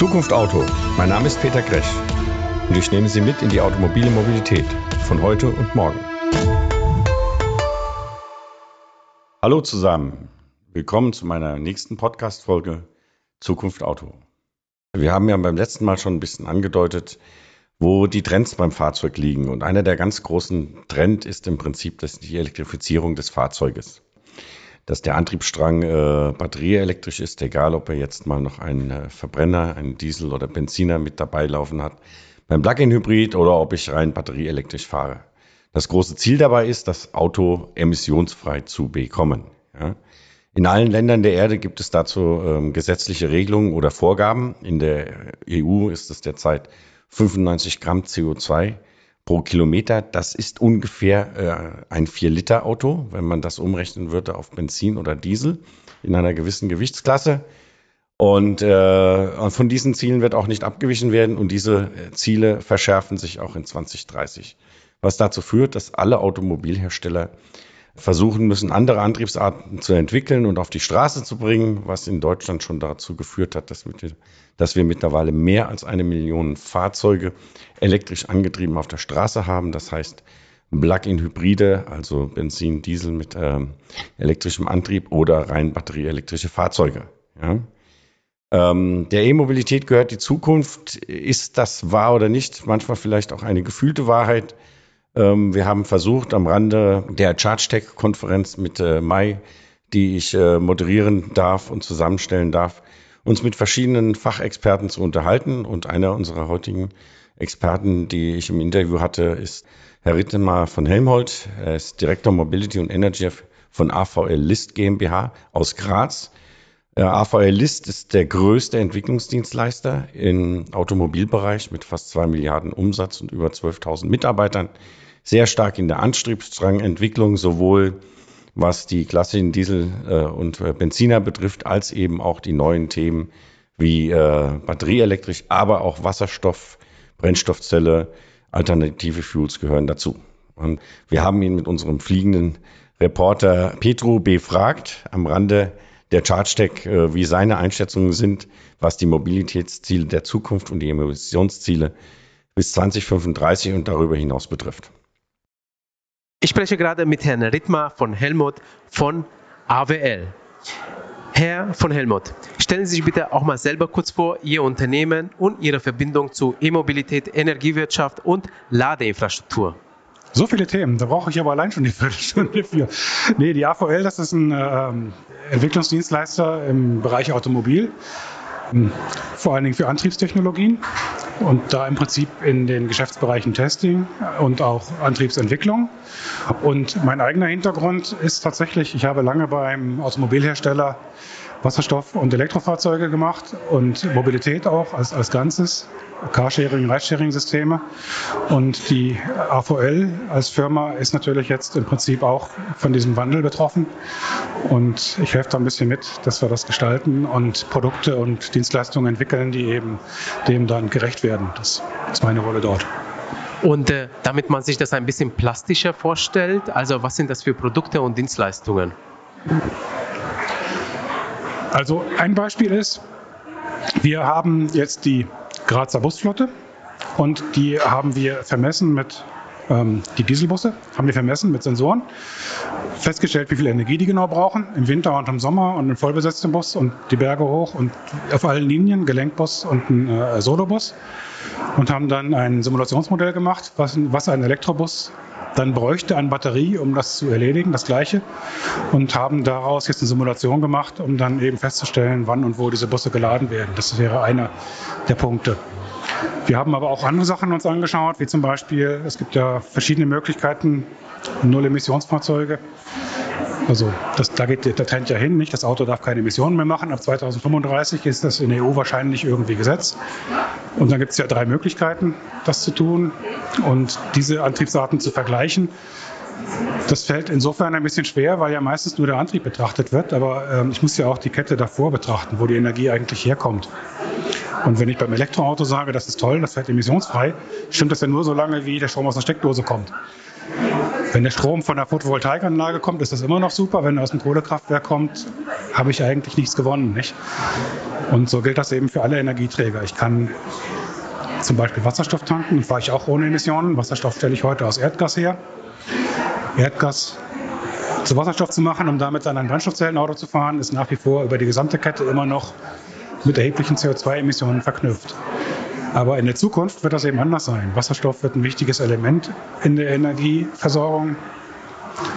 Zukunft Auto. Mein Name ist Peter Gresch und ich nehme Sie mit in die automobile Mobilität von heute und morgen. Hallo zusammen. Willkommen zu meiner nächsten Podcast-Folge Zukunft Auto. Wir haben ja beim letzten Mal schon ein bisschen angedeutet, wo die Trends beim Fahrzeug liegen. Und einer der ganz großen Trend ist im Prinzip die Elektrifizierung des Fahrzeuges dass der Antriebsstrang äh, batterieelektrisch ist, egal ob er jetzt mal noch einen äh, Verbrenner, einen Diesel oder Benziner mit dabei laufen hat, beim Plug-in-Hybrid oder ob ich rein batterieelektrisch fahre. Das große Ziel dabei ist, das Auto emissionsfrei zu bekommen. Ja. In allen Ländern der Erde gibt es dazu ähm, gesetzliche Regelungen oder Vorgaben. In der EU ist es derzeit 95 Gramm CO2 pro Kilometer. Das ist ungefähr äh, ein 4-Liter-Auto, wenn man das umrechnen würde auf Benzin oder Diesel in einer gewissen Gewichtsklasse. Und äh, von diesen Zielen wird auch nicht abgewichen werden und diese äh, Ziele verschärfen sich auch in 2030. Was dazu führt, dass alle Automobilhersteller versuchen müssen, andere Antriebsarten zu entwickeln und auf die Straße zu bringen, was in Deutschland schon dazu geführt hat, dass wir, dass wir mittlerweile mehr als eine Million Fahrzeuge elektrisch angetrieben auf der Straße haben. Das heißt, Plug-in-Hybride, also Benzin, Diesel mit ähm, elektrischem Antrieb oder rein batterieelektrische Fahrzeuge. Ja. Ähm, der E-Mobilität gehört die Zukunft. Ist das wahr oder nicht? Manchmal vielleicht auch eine gefühlte Wahrheit. Ähm, wir haben versucht, am Rande der ChargeTech-Konferenz Mitte Mai, die ich äh, moderieren darf und zusammenstellen darf, uns mit verschiedenen Fachexperten zu unterhalten. Und einer unserer heutigen Experten, die ich im Interview hatte, ist Herr Rittemar von Helmholt. Er ist Direktor Mobility und Energy von AVL List GmbH aus Graz. Äh, AVL List ist der größte Entwicklungsdienstleister im Automobilbereich mit fast zwei Milliarden Umsatz und über 12.000 Mitarbeitern. Sehr stark in der Antriebsstrangentwicklung, sowohl was die klassischen Diesel- äh, und äh, Benziner betrifft, als eben auch die neuen Themen wie batterieelektrisch, aber auch Wasserstoff, Brennstoffzelle, alternative Fuels gehören dazu. Und wir haben ihn mit unserem fliegenden Reporter Petru befragt am Rande der ChargeTech, äh, wie seine Einschätzungen sind, was die Mobilitätsziele der Zukunft und die Emissionsziele bis 2035 und darüber hinaus betrifft. Ich spreche gerade mit Herrn Rittmar von Helmut von AWL. Herr von Helmut, stellen Sie sich bitte auch mal selber kurz vor, Ihr Unternehmen und Ihre Verbindung zu E-Mobilität, Energiewirtschaft und Ladeinfrastruktur. So viele Themen, da brauche ich aber allein schon die Viertelstunde für. Nee, die AVL, das ist ein ähm, Entwicklungsdienstleister im Bereich Automobil, vor allen Dingen für Antriebstechnologien und da im Prinzip in den Geschäftsbereichen Testing und auch Antriebsentwicklung. Und mein eigener Hintergrund ist tatsächlich, ich habe lange beim Automobilhersteller Wasserstoff- und Elektrofahrzeuge gemacht und Mobilität auch als, als Ganzes, Carsharing, Ridesharing-Systeme. Und die AVL als Firma ist natürlich jetzt im Prinzip auch von diesem Wandel betroffen. Und ich helfe da ein bisschen mit, dass wir das gestalten und Produkte und Dienstleistungen entwickeln, die eben dem dann gerecht werden. Das ist meine Rolle dort. Und äh, damit man sich das ein bisschen plastischer vorstellt, also was sind das für Produkte und Dienstleistungen? Also ein Beispiel ist, wir haben jetzt die Grazer Busflotte und die haben wir vermessen mit ähm, die Dieselbusse, haben wir vermessen mit Sensoren, festgestellt, wie viel Energie die genau brauchen, im Winter und im Sommer und ein vollbesetzter Bus und die Berge hoch und auf allen Linien, Gelenkbus und ein äh, Solobus und haben dann ein Simulationsmodell gemacht, was, was ein Elektrobus dann bräuchte an Batterie, um das zu erledigen, das gleiche. Und haben daraus jetzt eine Simulation gemacht, um dann eben festzustellen, wann und wo diese Busse geladen werden. Das wäre einer der Punkte. Wir haben aber auch andere Sachen uns angeschaut, wie zum Beispiel, es gibt ja verschiedene Möglichkeiten, Null-Emissionsfahrzeuge also das, da geht der Trend ja hin, nicht? Das Auto darf keine Emissionen mehr machen. Ab 2035 ist das in der EU wahrscheinlich irgendwie Gesetz. Und dann gibt es ja drei Möglichkeiten, das zu tun und diese Antriebsarten zu vergleichen. Das fällt insofern ein bisschen schwer, weil ja meistens nur der Antrieb betrachtet wird. Aber ähm, ich muss ja auch die Kette davor betrachten, wo die Energie eigentlich herkommt. Und wenn ich beim Elektroauto sage, das ist toll, das fährt emissionsfrei, stimmt das ja nur so lange, wie der Strom aus der Steckdose kommt. Wenn der Strom von der Photovoltaikanlage kommt, ist das immer noch super. Wenn er aus dem Kohlekraftwerk kommt, habe ich eigentlich nichts gewonnen. Nicht? Und so gilt das eben für alle Energieträger. Ich kann zum Beispiel Wasserstoff tanken, fahre ich auch ohne Emissionen. Wasserstoff stelle ich heute aus Erdgas her. Erdgas zu Wasserstoff zu machen, um damit dann ein Brennstoffzellenauto zu fahren, ist nach wie vor über die gesamte Kette immer noch mit erheblichen CO2-Emissionen verknüpft. Aber in der Zukunft wird das eben anders sein. Wasserstoff wird ein wichtiges Element in der Energieversorgung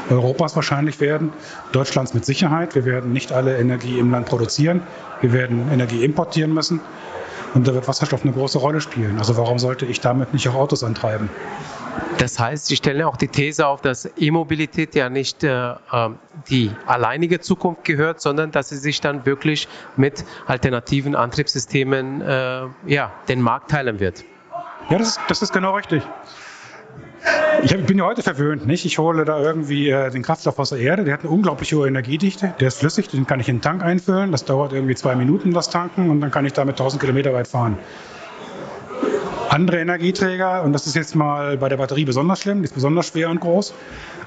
Europas wahrscheinlich werden, Deutschlands mit Sicherheit. Wir werden nicht alle Energie im Land produzieren. Wir werden Energie importieren müssen. Und da wird Wasserstoff eine große Rolle spielen. Also warum sollte ich damit nicht auch Autos antreiben? Das heißt, Sie stellen auch die These auf, dass E-Mobilität ja nicht äh, ähm, die alleinige Zukunft gehört, sondern dass sie sich dann wirklich mit alternativen Antriebssystemen äh, ja, den Markt teilen wird. Ja, das, das ist genau richtig. Ich, bin ja heute verwöhnt, nicht? Ich hole da irgendwie äh, den Kraftstoff aus der Erde, der hat eine unglaublich hohe Energiedichte, der ist flüssig, den kann ich in den Tank einfüllen, das dauert irgendwie zwei Minuten, das Tanken, und dann kann ich damit 1000 Kilometer weit fahren. Andere Energieträger, und das ist jetzt mal bei der Batterie besonders schlimm, die ist besonders schwer und groß,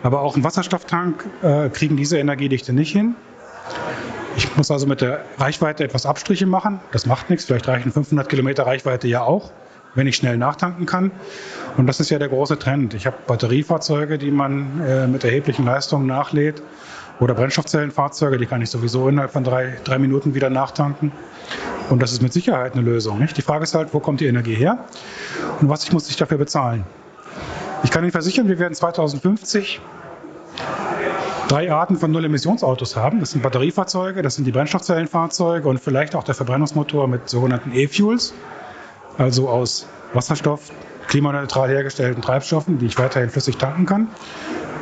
aber auch ein Wasserstofftank äh, kriegen diese Energiedichte nicht hin. Ich muss also mit der Reichweite etwas Abstriche machen. Das macht nichts. Vielleicht reichen 500 Kilometer Reichweite ja auch, wenn ich schnell nachtanken kann. Und das ist ja der große Trend. Ich habe Batteriefahrzeuge, die man äh, mit erheblichen Leistungen nachlädt. Oder Brennstoffzellenfahrzeuge, die kann ich sowieso innerhalb von drei, drei Minuten wieder nachtanken. Und das ist mit Sicherheit eine Lösung. Nicht? Die Frage ist halt, wo kommt die Energie her und was ich muss ich dafür bezahlen. Ich kann Ihnen versichern, wir werden 2050 drei Arten von Null-Emissionsautos haben. Das sind Batteriefahrzeuge, das sind die Brennstoffzellenfahrzeuge und vielleicht auch der Verbrennungsmotor mit sogenannten E-Fuels, also aus Wasserstoff, klimaneutral hergestellten Treibstoffen, die ich weiterhin flüssig tanken kann.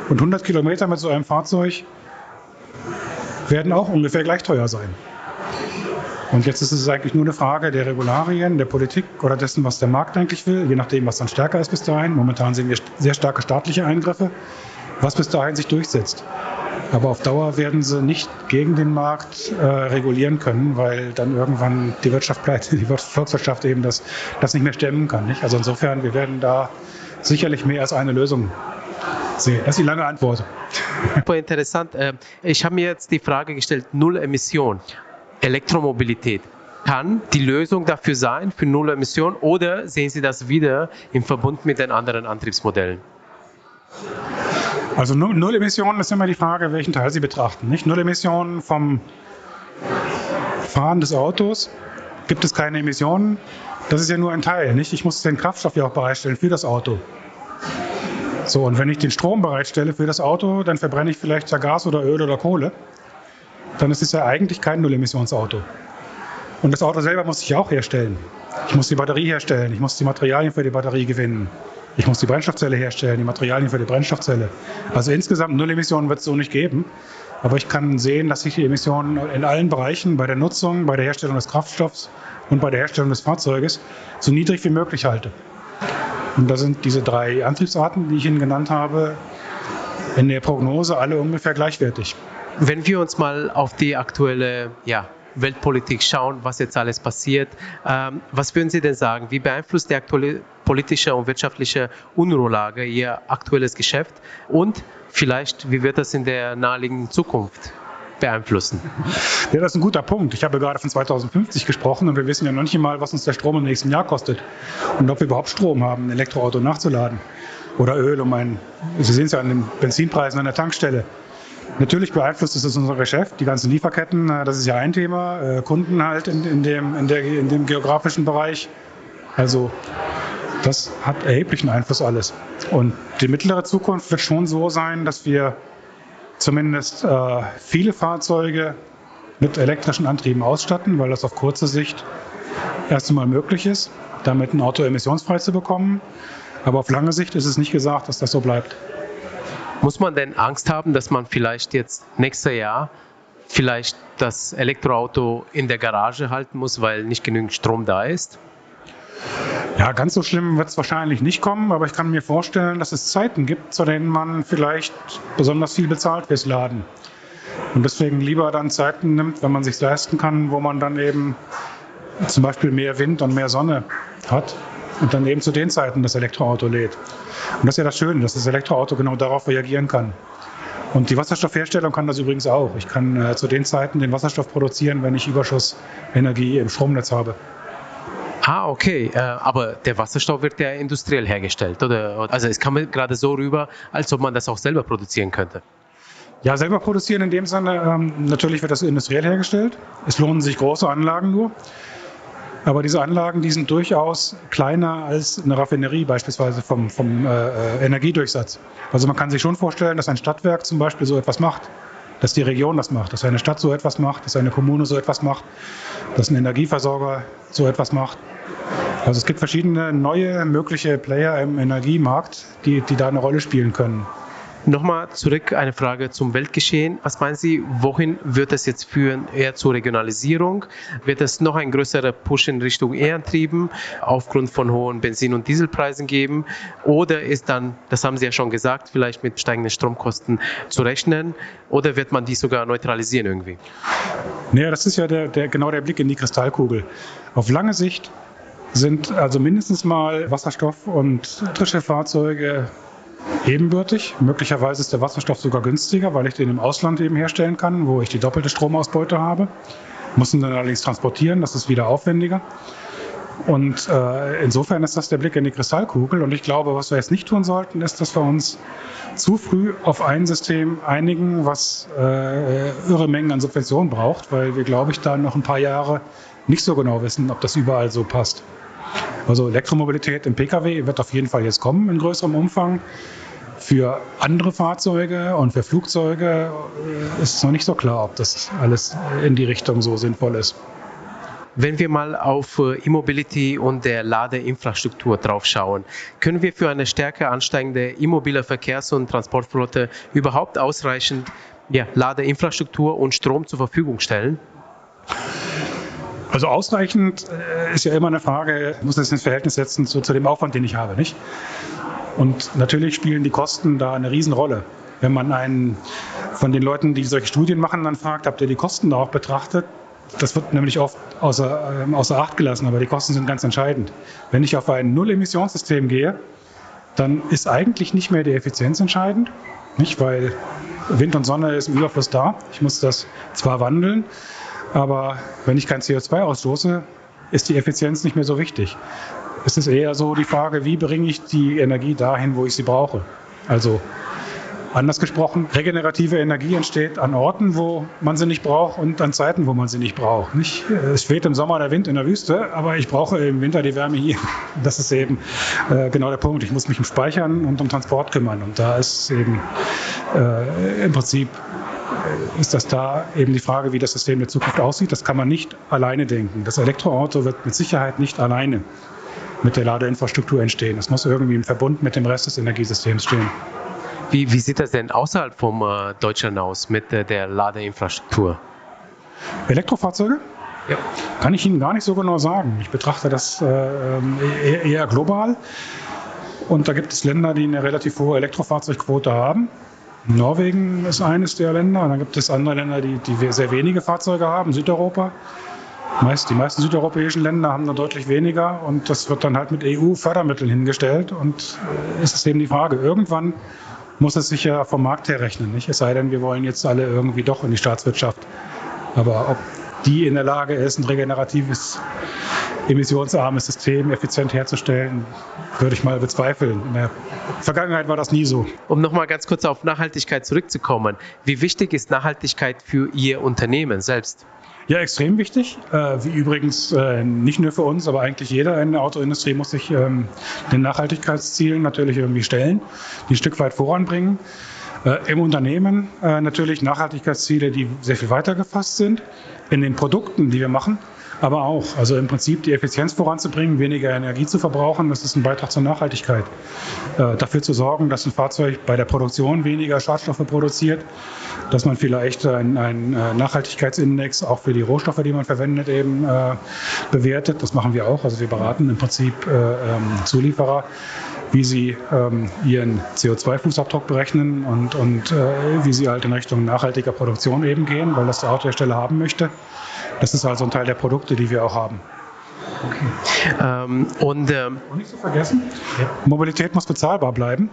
Und 100 Kilometer mit so einem Fahrzeug werden auch ungefähr gleich teuer sein. Und jetzt ist es eigentlich nur eine Frage der Regularien, der Politik oder dessen, was der Markt eigentlich will, je nachdem, was dann stärker ist bis dahin. Momentan sehen wir sehr starke staatliche Eingriffe, was bis dahin sich durchsetzt. Aber auf Dauer werden sie nicht gegen den Markt äh, regulieren können, weil dann irgendwann die Wirtschaft pleite, die Volkswirtschaft eben das, das nicht mehr stemmen kann. Nicht? Also insofern, wir werden da sicherlich mehr als eine Lösung sehen. Das ist die lange Antwort. Super interessant. Äh, ich habe mir jetzt die Frage gestellt, Null Emission. Elektromobilität kann die Lösung dafür sein, für Null Emission, oder sehen Sie das wieder im Verbund mit den anderen Antriebsmodellen? Also Null Emissionen ist immer die Frage, welchen Teil Sie betrachten. Nicht Null Emissionen vom Fahren des Autos gibt es keine Emissionen. Das ist ja nur ein Teil. Nicht? Ich muss den Kraftstoff ja auch bereitstellen für das Auto. So, und wenn ich den Strom bereitstelle für das Auto, dann verbrenne ich vielleicht ja Gas oder Öl oder Kohle dann ist es ja eigentlich kein Null-Emissionsauto. Und das Auto selber muss ich auch herstellen. Ich muss die Batterie herstellen, ich muss die Materialien für die Batterie gewinnen. Ich muss die Brennstoffzelle herstellen, die Materialien für die Brennstoffzelle. Also insgesamt Null-Emissionen wird es so nicht geben. Aber ich kann sehen, dass ich die Emissionen in allen Bereichen, bei der Nutzung, bei der Herstellung des Kraftstoffs und bei der Herstellung des Fahrzeuges, so niedrig wie möglich halte. Und da sind diese drei Antriebsarten, die ich Ihnen genannt habe, in der Prognose alle ungefähr gleichwertig. Wenn wir uns mal auf die aktuelle ja, Weltpolitik schauen, was jetzt alles passiert, ähm, was würden Sie denn sagen? Wie beeinflusst die aktuelle politische und wirtschaftliche Unruhelage Ihr aktuelles Geschäft? Und vielleicht, wie wird das in der naheliegenden Zukunft beeinflussen? Ja, das ist ein guter Punkt. Ich habe gerade von 2050 gesprochen und wir wissen ja noch nicht mal, was uns der Strom im nächsten Jahr kostet und ob wir überhaupt Strom haben, ein Elektroauto nachzuladen oder Öl, um ein, Sie sehen es ja an den Benzinpreisen an der Tankstelle. Natürlich beeinflusst es unser Geschäft, die ganzen Lieferketten, äh, das ist ja ein Thema, äh, Kunden halt in, in, dem, in, der, in dem geografischen Bereich. Also das hat erheblichen Einfluss alles. Und die mittlere Zukunft wird schon so sein, dass wir zumindest äh, viele Fahrzeuge mit elektrischen Antrieben ausstatten, weil das auf kurze Sicht erst einmal möglich ist, damit ein Auto emissionsfrei zu bekommen. Aber auf lange Sicht ist es nicht gesagt, dass das so bleibt. Muss man denn Angst haben, dass man vielleicht jetzt nächstes Jahr vielleicht das Elektroauto in der Garage halten muss, weil nicht genügend Strom da ist? Ja, ganz so schlimm wird es wahrscheinlich nicht kommen, aber ich kann mir vorstellen, dass es Zeiten gibt, zu denen man vielleicht besonders viel bezahlt fürs Laden. Und deswegen lieber dann Zeiten nimmt, wenn man sich leisten kann, wo man dann eben zum Beispiel mehr Wind und mehr Sonne hat und dann eben zu den Zeiten das Elektroauto lädt. Und das ist ja das Schöne, dass das Elektroauto genau darauf reagieren kann. Und die Wasserstoffherstellung kann das übrigens auch. Ich kann äh, zu den Zeiten den Wasserstoff produzieren, wenn ich Überschussenergie im Stromnetz habe. Ah, okay. Äh, aber der Wasserstoff wird ja industriell hergestellt, oder? Also es kam gerade so rüber, als ob man das auch selber produzieren könnte. Ja, selber produzieren in dem Sinne, ähm, natürlich wird das industriell hergestellt. Es lohnen sich große Anlagen nur. Aber diese Anlagen, die sind durchaus kleiner als eine Raffinerie, beispielsweise vom, vom äh, Energiedurchsatz. Also man kann sich schon vorstellen, dass ein Stadtwerk zum Beispiel so etwas macht, dass die Region das macht, dass eine Stadt so etwas macht, dass eine Kommune so etwas macht, dass ein Energieversorger so etwas macht. Also es gibt verschiedene neue mögliche Player im Energiemarkt, die, die da eine Rolle spielen können. Nochmal zurück eine Frage zum Weltgeschehen. Was meinen Sie, wohin wird es jetzt führen? Eher zur Regionalisierung? Wird es noch ein größerer Push in Richtung E-Antrieben aufgrund von hohen Benzin- und Dieselpreisen geben? Oder ist dann, das haben Sie ja schon gesagt, vielleicht mit steigenden Stromkosten zu rechnen? Oder wird man die sogar neutralisieren irgendwie? Naja, das ist ja der, der, genau der Blick in die Kristallkugel. Auf lange Sicht sind also mindestens mal Wasserstoff und elektrische Fahrzeuge ebenbürtig. Möglicherweise ist der Wasserstoff sogar günstiger, weil ich den im Ausland eben herstellen kann, wo ich die doppelte Stromausbeute habe. Muss ihn dann allerdings transportieren, das ist wieder aufwendiger. Und äh, insofern ist das der Blick in die Kristallkugel. Und ich glaube, was wir jetzt nicht tun sollten, ist, dass wir uns zu früh auf ein System einigen, was äh, irre Mengen an Subventionen braucht, weil wir, glaube ich, da noch ein paar Jahre nicht so genau wissen, ob das überall so passt. Also Elektromobilität im Pkw wird auf jeden Fall jetzt kommen in größerem Umfang. Für andere Fahrzeuge und für Flugzeuge ist es noch nicht so klar, ob das alles in die Richtung so sinnvoll ist. Wenn wir mal auf äh, E-Mobility und der Ladeinfrastruktur drauf schauen, können wir für eine stärker ansteigende immobile Verkehrs- und Transportflotte überhaupt ausreichend ja, Ladeinfrastruktur und Strom zur Verfügung stellen? Also ausreichend äh, ist ja immer eine Frage, muss das ins Verhältnis setzen zu, zu dem Aufwand, den ich habe, nicht? Und natürlich spielen die Kosten da eine Riesenrolle. Wenn man einen von den Leuten, die solche Studien machen, dann fragt, habt ihr die Kosten da auch betrachtet? Das wird nämlich oft außer, äh, außer Acht gelassen, aber die Kosten sind ganz entscheidend. Wenn ich auf ein Null-Emissionssystem gehe, dann ist eigentlich nicht mehr die Effizienz entscheidend, nicht? weil Wind und Sonne ist im Überfluss da. Ich muss das zwar wandeln, aber wenn ich kein CO2 ausstoße, ist die Effizienz nicht mehr so wichtig. Es ist eher so die Frage, wie bringe ich die Energie dahin, wo ich sie brauche. Also anders gesprochen, regenerative Energie entsteht an Orten, wo man sie nicht braucht und an Zeiten, wo man sie nicht braucht. Nicht? Es weht im Sommer der Wind in der Wüste, aber ich brauche im Winter die Wärme hier. Das ist eben äh, genau der Punkt. Ich muss mich um Speichern und um Transport kümmern. Und da ist eben äh, im Prinzip ist das da eben die Frage, wie das System der Zukunft aussieht. Das kann man nicht alleine denken. Das Elektroauto wird mit Sicherheit nicht alleine mit der Ladeinfrastruktur entstehen. Das muss irgendwie im Verbund mit dem Rest des Energiesystems stehen. Wie, wie sieht das denn außerhalb von äh, Deutschland aus mit äh, der Ladeinfrastruktur? Elektrofahrzeuge? Ja. Kann ich Ihnen gar nicht so genau sagen. Ich betrachte das äh, ähm, eher, eher global. Und da gibt es Länder, die eine relativ hohe Elektrofahrzeugquote haben. Norwegen ist eines der Länder. Und dann gibt es andere Länder, die, die sehr wenige Fahrzeuge haben, Südeuropa. Meist, die meisten südeuropäischen Länder haben da deutlich weniger und das wird dann halt mit EU-Fördermitteln hingestellt. Und äh, ist es eben die Frage, irgendwann muss es sich ja vom Markt her rechnen. Nicht? Es sei denn, wir wollen jetzt alle irgendwie doch in die Staatswirtschaft. Aber ob die in der Lage ist, ein regeneratives, emissionsarmes System effizient herzustellen, würde ich mal bezweifeln. In der Vergangenheit war das nie so. Um nochmal ganz kurz auf Nachhaltigkeit zurückzukommen. Wie wichtig ist Nachhaltigkeit für Ihr Unternehmen selbst? Ja, extrem wichtig. Äh, wie übrigens äh, nicht nur für uns, aber eigentlich jeder in der Autoindustrie muss sich ähm, den Nachhaltigkeitszielen natürlich irgendwie stellen, die ein Stück weit voranbringen. Äh, Im Unternehmen natürlich Nachhaltigkeitsziele, die sehr viel weiter gefasst sind. In den Produkten, die wir machen, aber auch. Also im Prinzip die Effizienz voranzubringen, weniger Energie zu verbrauchen, das ist ein Beitrag zur Nachhaltigkeit. Äh, dafür zu sorgen, dass ein Fahrzeug bei der Produktion weniger Schadstoffe produziert, dass man vielleicht einen, äh, Nachhaltigkeitsindex auch für die Rohstoffe, die man verwendet, eben äh, bewertet. Das machen wir auch. Also wir beraten im Prinzip äh, ähm, Zulieferer wie sie ähm, ihren CO2-Fußabdruck berechnen und, und äh, wie sie halt in Richtung nachhaltiger Produktion eben gehen, weil das der Autohersteller haben möchte. Das ist also ein Teil der Produkte, die wir auch haben. Okay. Ähm, und, ähm, und nicht zu vergessen, ja. Mobilität muss bezahlbar bleiben,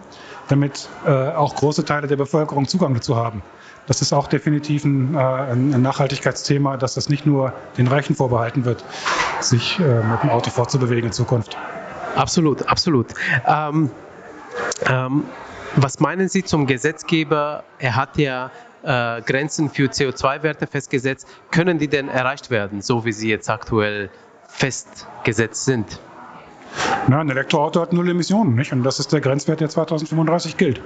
damit äh, auch große Teile der Bevölkerung Zugang dazu haben. Das ist auch definitiv ein, äh, ein Nachhaltigkeitsthema, dass das nicht nur den Reichen vorbehalten wird, sich äh, mit dem Auto fortzubewegen in Zukunft. Absolut, absolut. Ähm, ähm, was meinen Sie zum Gesetzgeber? Er hat ja äh, Grenzen für CO2-Werte festgesetzt. Können die denn erreicht werden, so wie sie jetzt aktuell festgesetzt sind? Na, ein Elektroauto hat null Emissionen, nicht? Und das ist der Grenzwert, der 2035 gilt.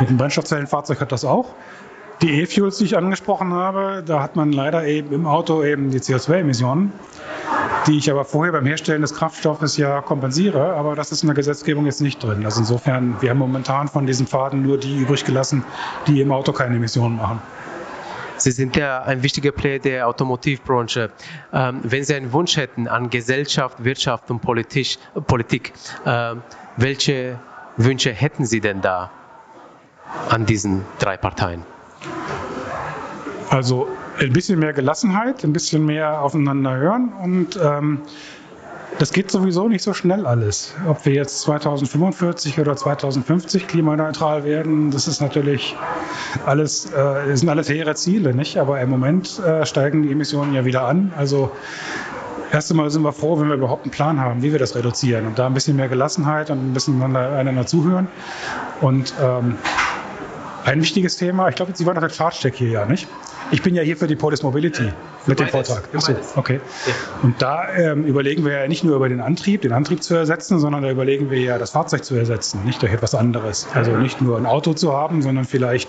Mit einem Brennstoffzellenfahrzeug hat das auch. Die E-Fuels, die ich angesprochen habe, da hat man leider eben im Auto eben die CO2-Emissionen, die ich aber vorher beim Herstellen des Kraftstoffes ja kompensiere, aber das ist in der Gesetzgebung jetzt nicht drin. Also insofern, wir haben momentan von diesen Pfaden nur die übrig gelassen, die im Auto keine Emissionen machen. Sie sind ja ein wichtiger Player der Automotivbranche. Ähm, wenn Sie einen Wunsch hätten an Gesellschaft, Wirtschaft und Politik, Politik äh, welche Wünsche hätten Sie denn da an diesen drei Parteien? Also ein bisschen mehr Gelassenheit, ein bisschen mehr aufeinander hören und ähm, das geht sowieso nicht so schnell alles. Ob wir jetzt 2045 oder 2050 klimaneutral werden, das ist natürlich alles, äh, sind alles hehre Ziele, nicht? Aber im Moment äh, steigen die Emissionen ja wieder an. Also erst einmal sind wir froh, wenn wir überhaupt einen Plan haben, wie wir das reduzieren und da ein bisschen mehr Gelassenheit und ein bisschen einander zuhören. Und ähm, ein wichtiges Thema, ich glaube, Sie waren auf der Charge hier, ja, nicht? Ich bin ja hier für die Polis Mobility mit dem Vortrag. Achso, okay. Und da ähm, überlegen wir ja nicht nur über den Antrieb, den Antrieb zu ersetzen, sondern da überlegen wir ja, das Fahrzeug zu ersetzen, nicht durch etwas anderes. Also nicht nur ein Auto zu haben, sondern vielleicht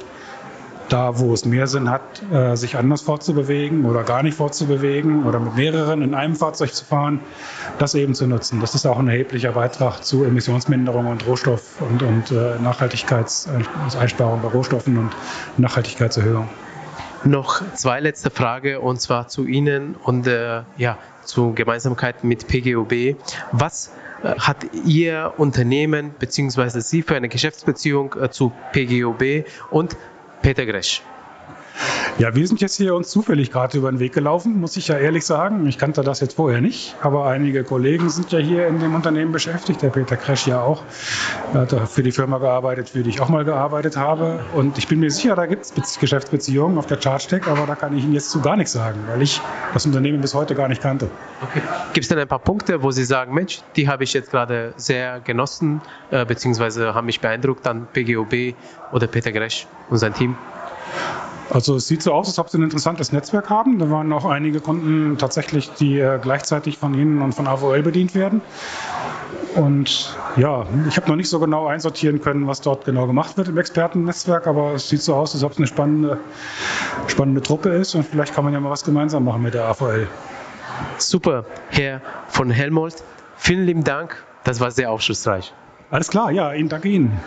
da, wo es mehr Sinn hat, äh, sich anders fortzubewegen oder gar nicht fortzubewegen oder mit mehreren in einem Fahrzeug zu fahren, das eben zu nutzen. Das ist auch ein erheblicher Beitrag zu Emissionsminderung und Rohstoff- und, und äh, Nachhaltigkeitseinsparung bei Rohstoffen und Nachhaltigkeitserhöhung. Noch zwei letzte Frage und zwar zu Ihnen und äh, ja, zu Gemeinsamkeit mit PGOB. Was äh, hat Ihr Unternehmen bzw. Sie für eine Geschäftsbeziehung zu PGOB und Peter Gresch? Ja, wir sind jetzt hier uns zufällig gerade über den Weg gelaufen, muss ich ja ehrlich sagen. Ich kannte das jetzt vorher nicht, aber einige Kollegen sind ja hier in dem Unternehmen beschäftigt. Der Peter Kresch ja auch. Er hat für die Firma gearbeitet, für die ich auch mal gearbeitet habe. Und ich bin mir sicher, da gibt es Geschäftsbeziehungen auf der ChargeTech, aber da kann ich Ihnen jetzt zu gar nichts sagen, weil ich das Unternehmen bis heute gar nicht kannte. Okay. Gibt es denn ein paar Punkte, wo Sie sagen, Mensch, die habe ich jetzt gerade sehr genossen, äh, beziehungsweise haben mich beeindruckt an PGOB oder Peter Gresch und sein Team? Also es sieht so aus, als ob Sie ein interessantes Netzwerk haben. Da waren auch einige Kunden tatsächlich, die äh, gleichzeitig von Ihnen und von AVL bedient werden. Und ja, ich habe noch nicht so genau einsortieren können, was dort genau gemacht wird im Expertennetzwerk, aber es sieht so aus, als ob es eine spannende, spannende Truppe ist und vielleicht kann man ja mal was gemeinsam machen mit der AVL. Super, Herr von Helmholtz. Vielen lieben Dank. Das war sehr aufschlussreich. Alles klar, ja, Ihnen danke Ihnen.